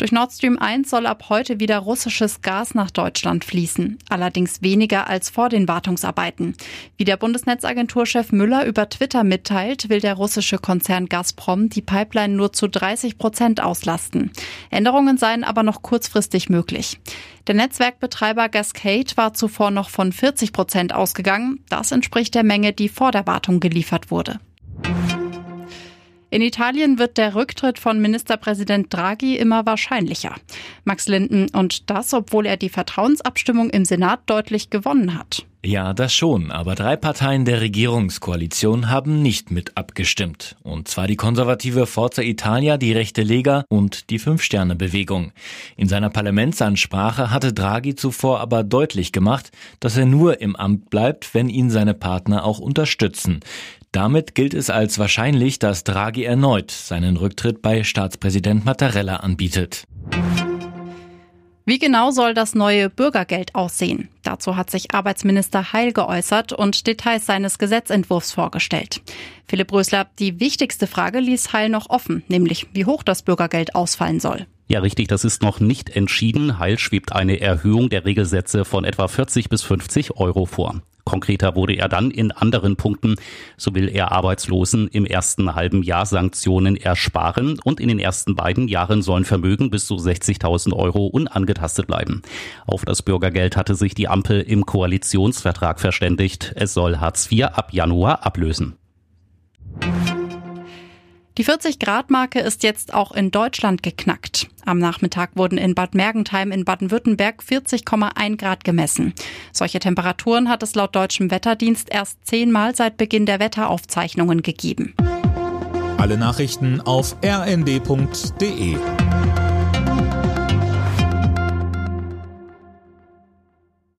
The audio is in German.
Durch Nord Stream 1 soll ab heute wieder russisches Gas nach Deutschland fließen, allerdings weniger als vor den Wartungsarbeiten. Wie der Bundesnetzagenturchef Müller über Twitter mitteilt, will der russische Konzern Gazprom die Pipeline nur zu 30 Prozent auslasten. Änderungen seien aber noch kurzfristig möglich. Der Netzwerkbetreiber Gascade war zuvor noch von 40 Prozent ausgegangen. Das entspricht der Menge, die vor der Wartung geliefert wurde. In Italien wird der Rücktritt von Ministerpräsident Draghi immer wahrscheinlicher. Max Linden und das, obwohl er die Vertrauensabstimmung im Senat deutlich gewonnen hat. Ja, das schon, aber drei Parteien der Regierungskoalition haben nicht mit abgestimmt. Und zwar die konservative Forza Italia, die rechte Lega und die Fünf-Sterne-Bewegung. In seiner Parlamentsansprache hatte Draghi zuvor aber deutlich gemacht, dass er nur im Amt bleibt, wenn ihn seine Partner auch unterstützen. Damit gilt es als wahrscheinlich, dass Draghi erneut seinen Rücktritt bei Staatspräsident Mattarella anbietet. Wie genau soll das neue Bürgergeld aussehen? Dazu hat sich Arbeitsminister Heil geäußert und Details seines Gesetzentwurfs vorgestellt. Philipp Rösler, die wichtigste Frage ließ Heil noch offen, nämlich wie hoch das Bürgergeld ausfallen soll. Ja, richtig, das ist noch nicht entschieden. Heil schwebt eine Erhöhung der Regelsätze von etwa 40 bis 50 Euro vor. Konkreter wurde er dann in anderen Punkten. So will er Arbeitslosen im ersten halben Jahr Sanktionen ersparen und in den ersten beiden Jahren sollen Vermögen bis zu 60.000 Euro unangetastet bleiben. Auf das Bürgergeld hatte sich die Ampel im Koalitionsvertrag verständigt. Es soll Hartz IV ab Januar ablösen. Die 40-Grad-Marke ist jetzt auch in Deutschland geknackt. Am Nachmittag wurden in Bad Mergentheim in Baden-Württemberg 40,1 Grad gemessen. Solche Temperaturen hat es laut deutschem Wetterdienst erst zehnmal seit Beginn der Wetteraufzeichnungen gegeben. Alle Nachrichten auf rnd.de